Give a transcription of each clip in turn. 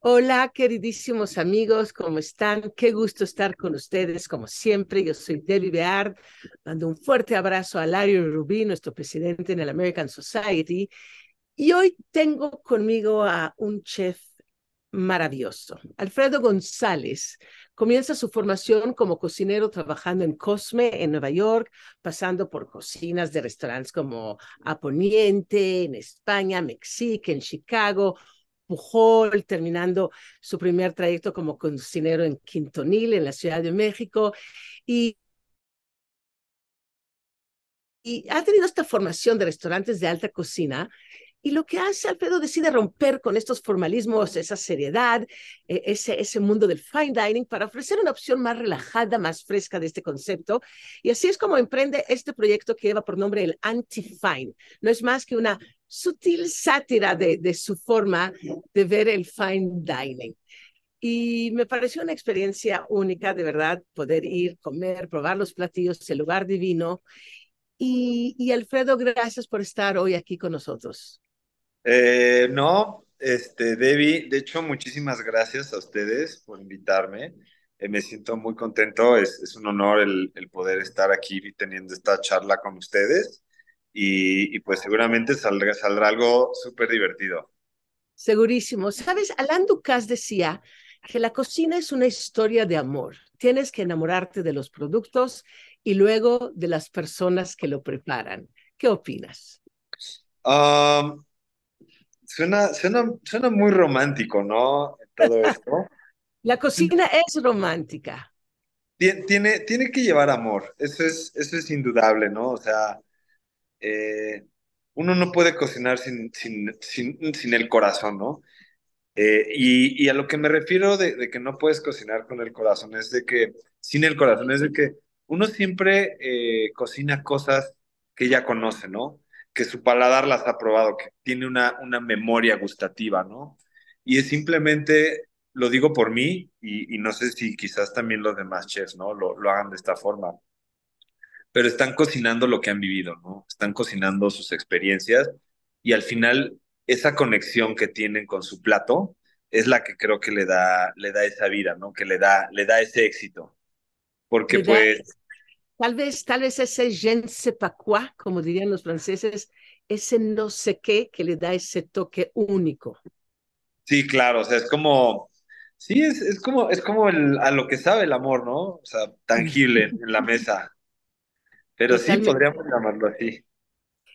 Hola, queridísimos amigos, ¿cómo están? Qué gusto estar con ustedes, como siempre. Yo soy Debbie Beard. Mando un fuerte abrazo a Larry Rubin, nuestro presidente en el American Society. Y hoy tengo conmigo a un chef maravilloso, Alfredo González. Comienza su formación como cocinero trabajando en Cosme, en Nueva York, pasando por cocinas de restaurantes como Aponiente, en España, Mexique, en Chicago, Pujol, terminando su primer trayecto como cocinero en Quintonil, en la Ciudad de México, y, y ha tenido esta formación de restaurantes de alta cocina y lo que hace Alfredo decide romper con estos formalismos, esa seriedad, e, ese, ese mundo del fine dining para ofrecer una opción más relajada, más fresca de este concepto. Y así es como emprende este proyecto que lleva por nombre el Anti-Fine. No es más que una sutil sátira de, de su forma de ver el fine dining. Y me pareció una experiencia única, de verdad, poder ir, comer, probar los platillos, el lugar divino. Y, y Alfredo, gracias por estar hoy aquí con nosotros. Eh, no, este, Debbie, de hecho, muchísimas gracias a ustedes por invitarme. Eh, me siento muy contento, es, es un honor el, el, poder estar aquí teniendo esta charla con ustedes y, y pues seguramente saldrá, saldrá algo súper divertido. Segurísimo. Sabes, Alain Ducasse decía que la cocina es una historia de amor. Tienes que enamorarte de los productos y luego de las personas que lo preparan. ¿Qué opinas? Um, Suena, suena, suena muy romántico, ¿no? Todo esto. La cocina es romántica. Tiene, tiene que llevar amor, eso es, eso es indudable, ¿no? O sea, eh, uno no puede cocinar sin, sin, sin, sin el corazón, ¿no? Eh, y, y, a lo que me refiero de, de, que no puedes cocinar con el corazón es de que, sin el corazón, es de que uno siempre eh, cocina cosas que ya conoce, ¿no? Que su paladar las ha probado, que tiene una, una memoria gustativa, ¿no? Y es simplemente, lo digo por mí, y, y no sé si quizás también los demás chefs, ¿no? Lo, lo hagan de esta forma, pero están cocinando lo que han vivido, ¿no? Están cocinando sus experiencias y al final esa conexión que tienen con su plato es la que creo que le da, le da esa vida, ¿no? Que le da, le da ese éxito. Porque pues Tal vez, tal vez ese je ne sais pas quoi, como dirían los franceses, ese no sé qué que le da ese toque único. Sí, claro, o sea, es como, sí, es, es como, es como el, a lo que sabe el amor, ¿no? O sea, tangible en la mesa. Pero sí, podríamos llamarlo así.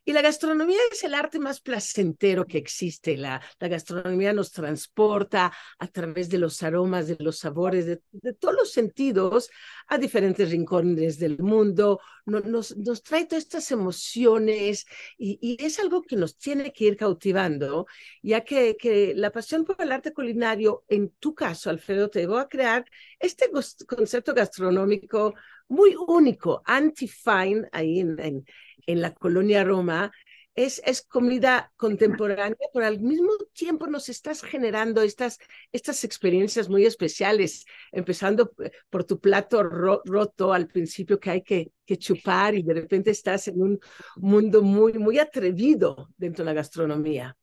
Y la gastronomía es el arte más placentero que existe. La, gastronomía nos transporta a través de los aromas, de los sabores, de, todos los sentidos a diferentes rincones del mundo. No, nos, trae todas estas emociones y, y, es algo que nos tiene que ir cautivando, ya que, que la pasión por el arte culinario, en tu caso, Alfredo, te llevó a crear este concepto gastronómico muy único, anti-fine, ahí en, en, la colonia Roma, es, es comida contemporánea, pero al mismo tiempo nos estás generando estas, estas experiencias muy especiales, empezando por tu plato ro roto al principio que hay que, que chupar y de repente estás en un mundo muy, muy atrevido dentro de la gastronomía.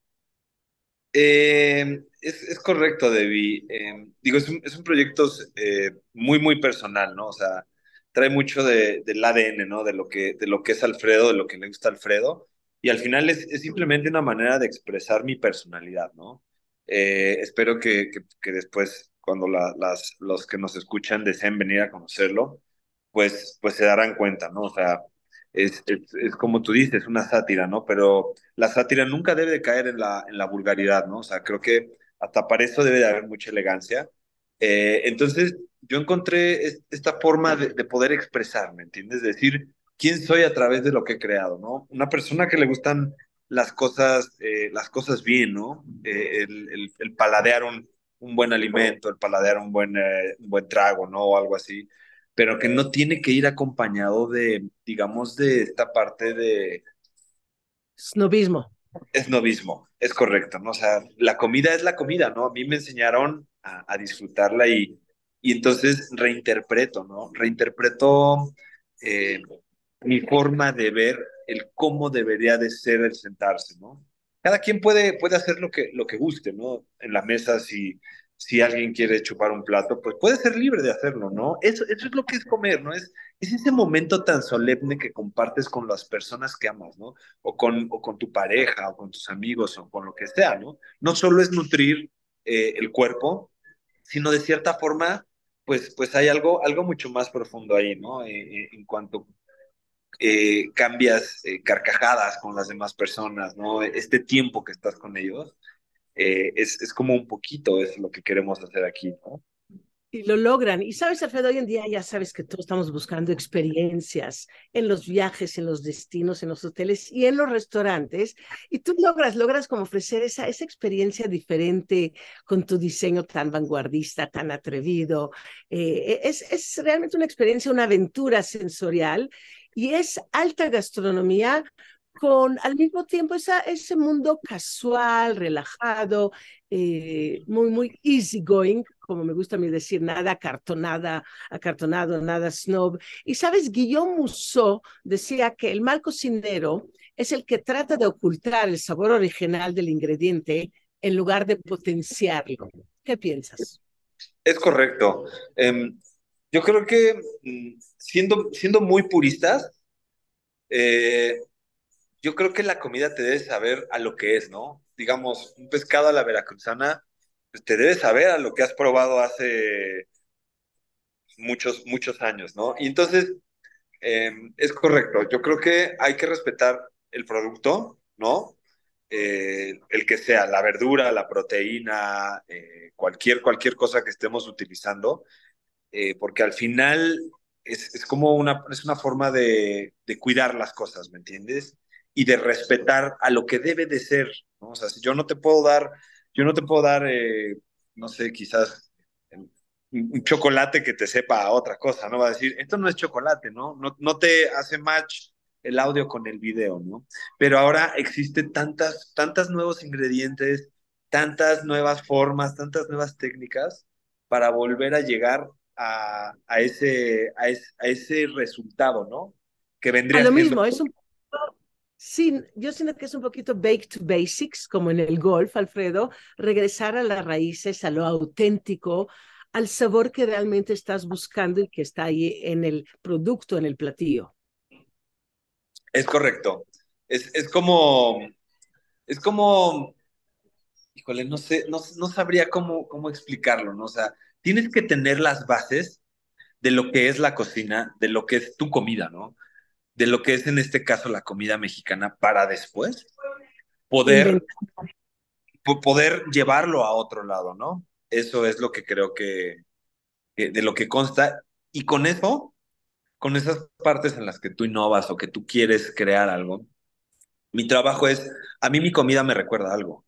Eh, es, es, correcto, Debbie. Eh, digo, es un, es un proyecto eh, muy, muy personal, ¿no? O sea, trae mucho de, del ADN, ¿no? De lo, que, de lo que es Alfredo, de lo que le gusta a Alfredo. Y al final es, es simplemente una manera de expresar mi personalidad, ¿no? Eh, espero que, que, que, después, cuando la, las, los que nos escuchan deseen venir a conocerlo, pues, pues se darán cuenta, ¿no? O sea, es, es, es, como tú dices, una sátira, ¿no? Pero la sátira nunca debe de caer en la, en la vulgaridad, ¿no? O sea, creo que hasta para eso debe de haber mucha elegancia. Eh, entonces, yo encontré esta forma de, de, poder expresarme, ¿entiendes? Decir quién soy a través de lo que he creado, ¿no? Una persona que le gustan las cosas, eh, las cosas bien, ¿no? Eh, el, el, el, paladear un, un, buen alimento, el paladear un buen, eh, un buen trago, ¿no? O algo así, pero que no tiene que ir acompañado de, digamos, de esta parte de... Snobismo. Snobismo, es correcto, ¿no? O sea, la comida es la comida, ¿no? A mí me enseñaron a, disfrutarla y, y entonces reinterpreto, ¿no? Reinterpreto eh, mi forma de ver el cómo debería de ser el sentarse, ¿no? Cada quien puede, puede hacer lo que, lo que guste, ¿no? En la mesa, si, si alguien quiere chupar un plato, pues puede ser libre de hacerlo, ¿no? Eso, eso es lo que es comer, ¿no? Es, es ese momento tan solemne que compartes con las personas que amas, ¿no? O con, o con tu pareja, o con tus amigos, o con lo que sea, ¿no? No solo es nutrir eh, el cuerpo, sino de cierta forma, pues, pues hay algo, algo mucho más profundo ahí, ¿no? Eh, eh, en cuanto cambias carcajadas con las demás personas, ¿no? Este tiempo que estás con ellos es, es, como un poquito es lo que queremos hacer aquí, ¿no? Y lo logran. Y sabes, Alfredo, hoy en día ya sabes que todos estamos buscando experiencias en los viajes, en los destinos, en los hoteles y en los restaurantes. Y tú logras, logras como ofrecer esa, esa experiencia diferente con tu diseño tan vanguardista, tan atrevido. Eh, es, es realmente una experiencia, una aventura sensorial y es alta gastronomía con al mismo tiempo esa, ese mundo casual, relajado, eh, muy, muy easygoing, como me gusta a mí decir, nada acartonada, acartonado, nada snob. Y sabes, Guillaume Musso decía que el mal cocinero es el que trata de ocultar el sabor original del ingrediente en lugar de potenciarlo. ¿Qué piensas? Es correcto. Em, yo creo que mm, siendo, siendo muy puristas, eh, yo creo que la comida te debe saber a lo que es, ¿no? Digamos, un pescado a la veracruzana, pues te debe saber a lo que has probado hace muchos, muchos años, ¿no? Y entonces, em, es correcto, yo creo que hay que respetar el producto, ¿no? Eh, el que sea, la verdura, la proteína, eh, cualquier, cualquier cosa que estemos utilizando, eh, porque al final es, es, como una, es una forma de, de cuidar las cosas, ¿me entiendes? Y de respetar a lo que debe de ser, ¿no? O sea, si yo no te puedo dar, yo no te puedo dar, eh, no sé, quizás un chocolate que te sepa a otra cosa, ¿no? Va a decir, esto no es chocolate, ¿no? No, no te hace match el audio con el video, ¿no? Pero ahora existen tantas, tantas nuevos ingredientes, tantas nuevas formas, tantas nuevas técnicas para volver a llegar a, a ese, a, ese, a ese resultado, ¿no? Que vendría a lo mismo, es un Sí, yo siento que es un poquito back to basics, como en el golf, Alfredo, regresar a las raíces, a lo auténtico, al sabor que realmente estás buscando y que está ahí en el producto, en el platillo. Es correcto. Es, es como, es como, híjole, no sé, no, no sabría cómo, cómo explicarlo, ¿no? O sea, tienes que tener las bases de lo que es la cocina, de lo que es tu comida, ¿no? De lo que es en este caso la comida mexicana para después poder, poder llevarlo a otro lado, ¿no? Eso es lo que creo que, de lo que consta. Y con eso, con esas partes en las que tú innovas o que tú quieres crear algo, mi trabajo es, a mí mi comida me recuerda algo,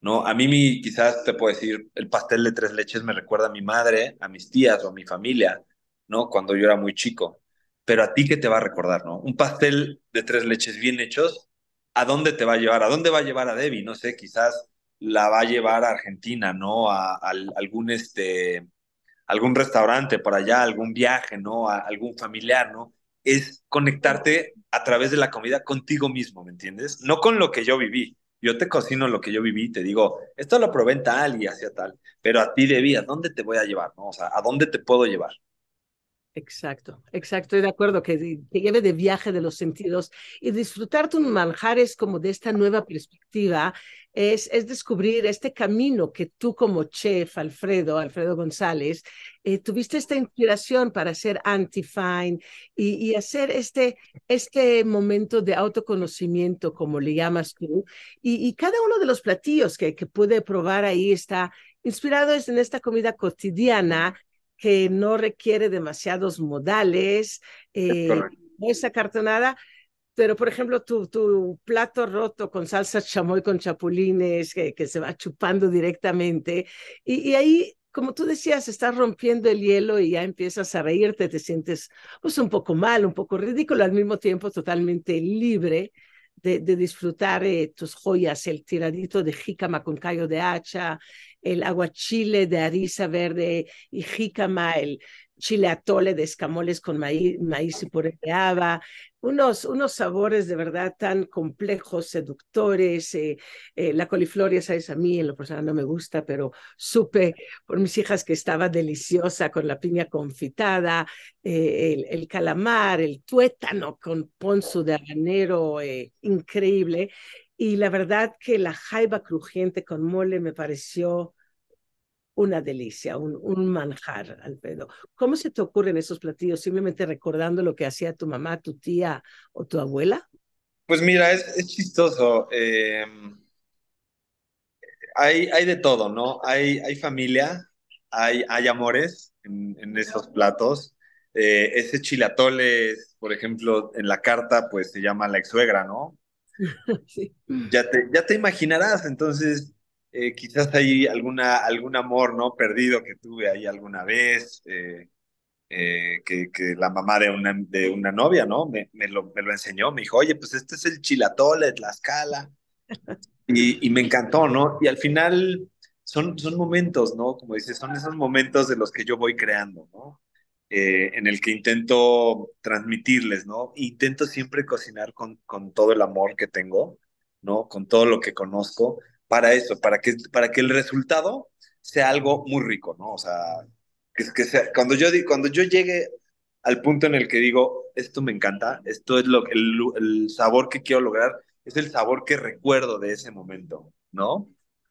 ¿no? A mí mi, quizás te puedo decir, el pastel de tres leches me recuerda a mi madre, a mis tías o a mi familia, ¿no? Cuando yo era muy chico pero a ti qué te va a recordar, ¿no? Un pastel de tres leches bien hechos, ¿a dónde te va a llevar? ¿A dónde va a llevar a Debbie? No sé, quizás la va a llevar a Argentina, ¿no? A, algún, este, algún restaurante por allá, algún viaje, ¿no? A algún familiar, ¿no? Es conectarte a través de la comida contigo mismo, ¿me entiendes? No con lo que yo viví. Yo te cocino lo que yo viví, te digo, esto lo probé en tal y hacía tal, pero a ti Debbie, ¿a dónde te voy a llevar? ¿no? O sea, ¿a dónde te puedo llevar? Exacto, exacto, estoy de acuerdo que te lleve de viaje de los sentidos y disfrutar tus manjares como de esta nueva perspectiva es, es descubrir este camino que tú como chef, Alfredo, Alfredo González, eh, tuviste esta inspiración para hacer anti-fine y, y, hacer este, este momento de autoconocimiento, como le llamas tú, y, y cada uno de los platillos que, que pude probar ahí está inspirado en esta comida cotidiana que no requiere demasiados modales, eh, no es acartonada, pero por ejemplo, tu, tu plato roto con salsa chamoy con chapulines que, que se va chupando directamente, y, y, ahí, como tú decías, estás rompiendo el hielo y ya empiezas a reírte, te sientes pues un poco mal, un poco ridículo, al mismo tiempo totalmente libre de, de disfrutar eh, tus joyas, el tiradito de jícama con callo de hacha, el aguachile de arisa verde y jícama, el chile atole de escamoles con maíz, maíz y puré de haba, unos, unos sabores de verdad tan complejos, seductores. Eh, eh, la coliflor, ya sabes, a mí en lo personal no me gusta, pero supe por mis hijas que estaba deliciosa con la piña confitada, eh, el, calamar, el tuétano con ponzu de habanero, increíble. Y la verdad que la jaiba crujiente con mole me pareció una delicia, un, un, manjar, Alfredo. ¿Cómo se te ocurren esos platillos? ¿Simplemente recordando lo que hacía tu mamá, tu tía o tu abuela? Pues mira, es, chistoso. Eh, hay, hay de todo, ¿no? Hay, hay familia, hay, hay amores en, en esos platos. Eh, ese chilatole, por ejemplo, en la carta, pues se llama la ex suegra, ¿no? sí. Ya te, ya te imaginarás, entonces eh, quizás hay alguna, algún amor no perdido que tuve ahí alguna vez, eh, eh, que, que, la mamá de una, de una novia, ¿no? Me, me, lo, me lo enseñó, me dijo, oye, pues este es el chilatole de Tlaxcala, y, y me encantó, ¿no? Y al final son, son momentos, ¿no? Como dices, son esos momentos de los que yo voy creando, ¿no? Eh, en el que intento transmitirles, ¿no? Intento siempre cocinar con, con todo el amor que tengo, ¿no? Con todo lo que conozco para eso, para que, para que el resultado sea algo muy rico, ¿no? O sea, que, que sea, cuando, yo, cuando yo llegue al punto en el que digo, esto me encanta, esto es lo, el, el sabor que quiero lograr, es el sabor que recuerdo de ese momento, ¿no?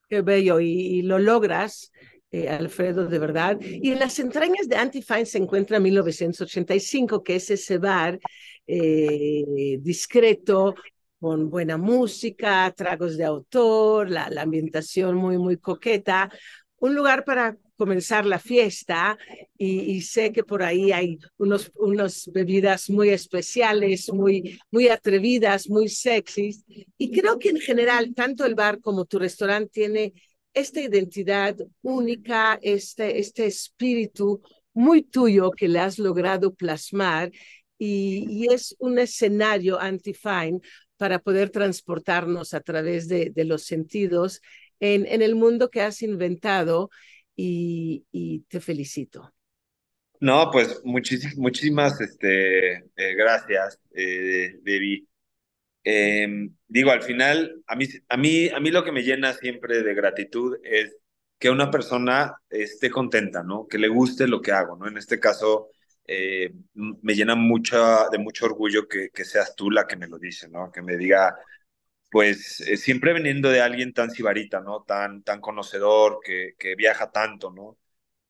Qué bello, y, y lo logras, eh, Alfredo, de verdad. Y en las entrañas de Antifine se encuentra 1985, que es ese bar eh, discreto, con buena música, tragos de autor, la, la ambientación muy, muy coqueta, un lugar para comenzar la fiesta y, y, sé que por ahí hay unos, unos bebidas muy especiales, muy, muy atrevidas, muy sexys. Y creo que en general, tanto el bar como tu restaurante tiene esta identidad única, este, este espíritu muy tuyo que le has logrado plasmar y, es un escenario anti-fine para poder transportarnos a través de, los sentidos en, en, el mundo que has inventado y, te felicito. No, pues muchísimas, muchísimas este, eh, gracias, eh, Debbie. Eh, digo, al final, a mí, a, mí, a mí lo que me llena siempre de gratitud es que una persona esté contenta, ¿no? Que le guste lo que hago, ¿no? En este caso, eh, me llena mucho, de mucho orgullo que, que, seas tú la que me lo dice, ¿no? Que me diga, pues eh, siempre veniendo de alguien tan sibarita, ¿no? Tan, tan conocedor, que, que viaja tanto, ¿no?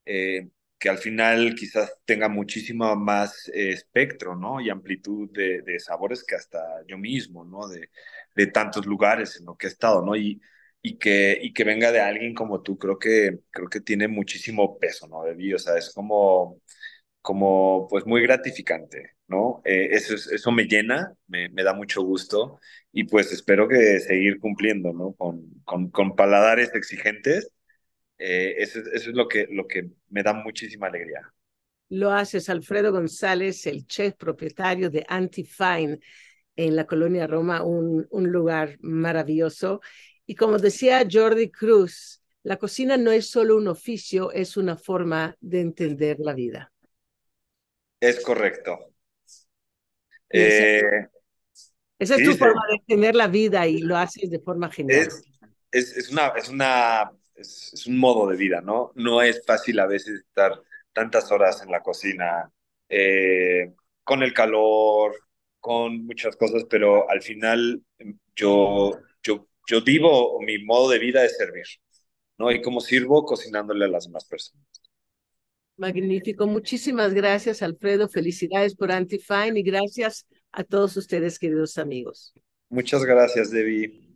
Eh, que al final quizás tenga muchísimo más eh, espectro, ¿no? Y amplitud de, sabores que hasta yo mismo, ¿no? De, tantos lugares en los que he estado, ¿no? Y, que, venga de alguien como tú, creo que, tiene muchísimo peso, ¿no? De mí, o sea, es como pues muy gratificante, ¿no? Eh, eso, me llena, me, da mucho gusto y pues espero que seguir cumpliendo, ¿no? Con paladares exigentes, eh, eso, eso, es lo que, lo que me da muchísima alegría. Lo haces, Alfredo González, el chef propietario de Antifine en la colonia Roma, un, un lugar maravilloso. Y como decía Jordi Cruz, la cocina no es solo un oficio, es una forma de entender la vida. Es correcto. Eh, esa es sí, tu forma de tener la vida y lo haces de forma genial. Es, es, es una, es, una es, es, un modo de vida, ¿no? No es fácil a veces estar tantas horas en la cocina, eh, con el calor, con muchas cosas, pero al final yo, yo, yo vivo, mi modo de vida es servir, ¿no? Y como sirvo cocinándole a las demás personas. Magnífico. Muchísimas gracias, Alfredo. Felicidades por Antifine y gracias a todos ustedes, queridos amigos. Muchas gracias, Debbie.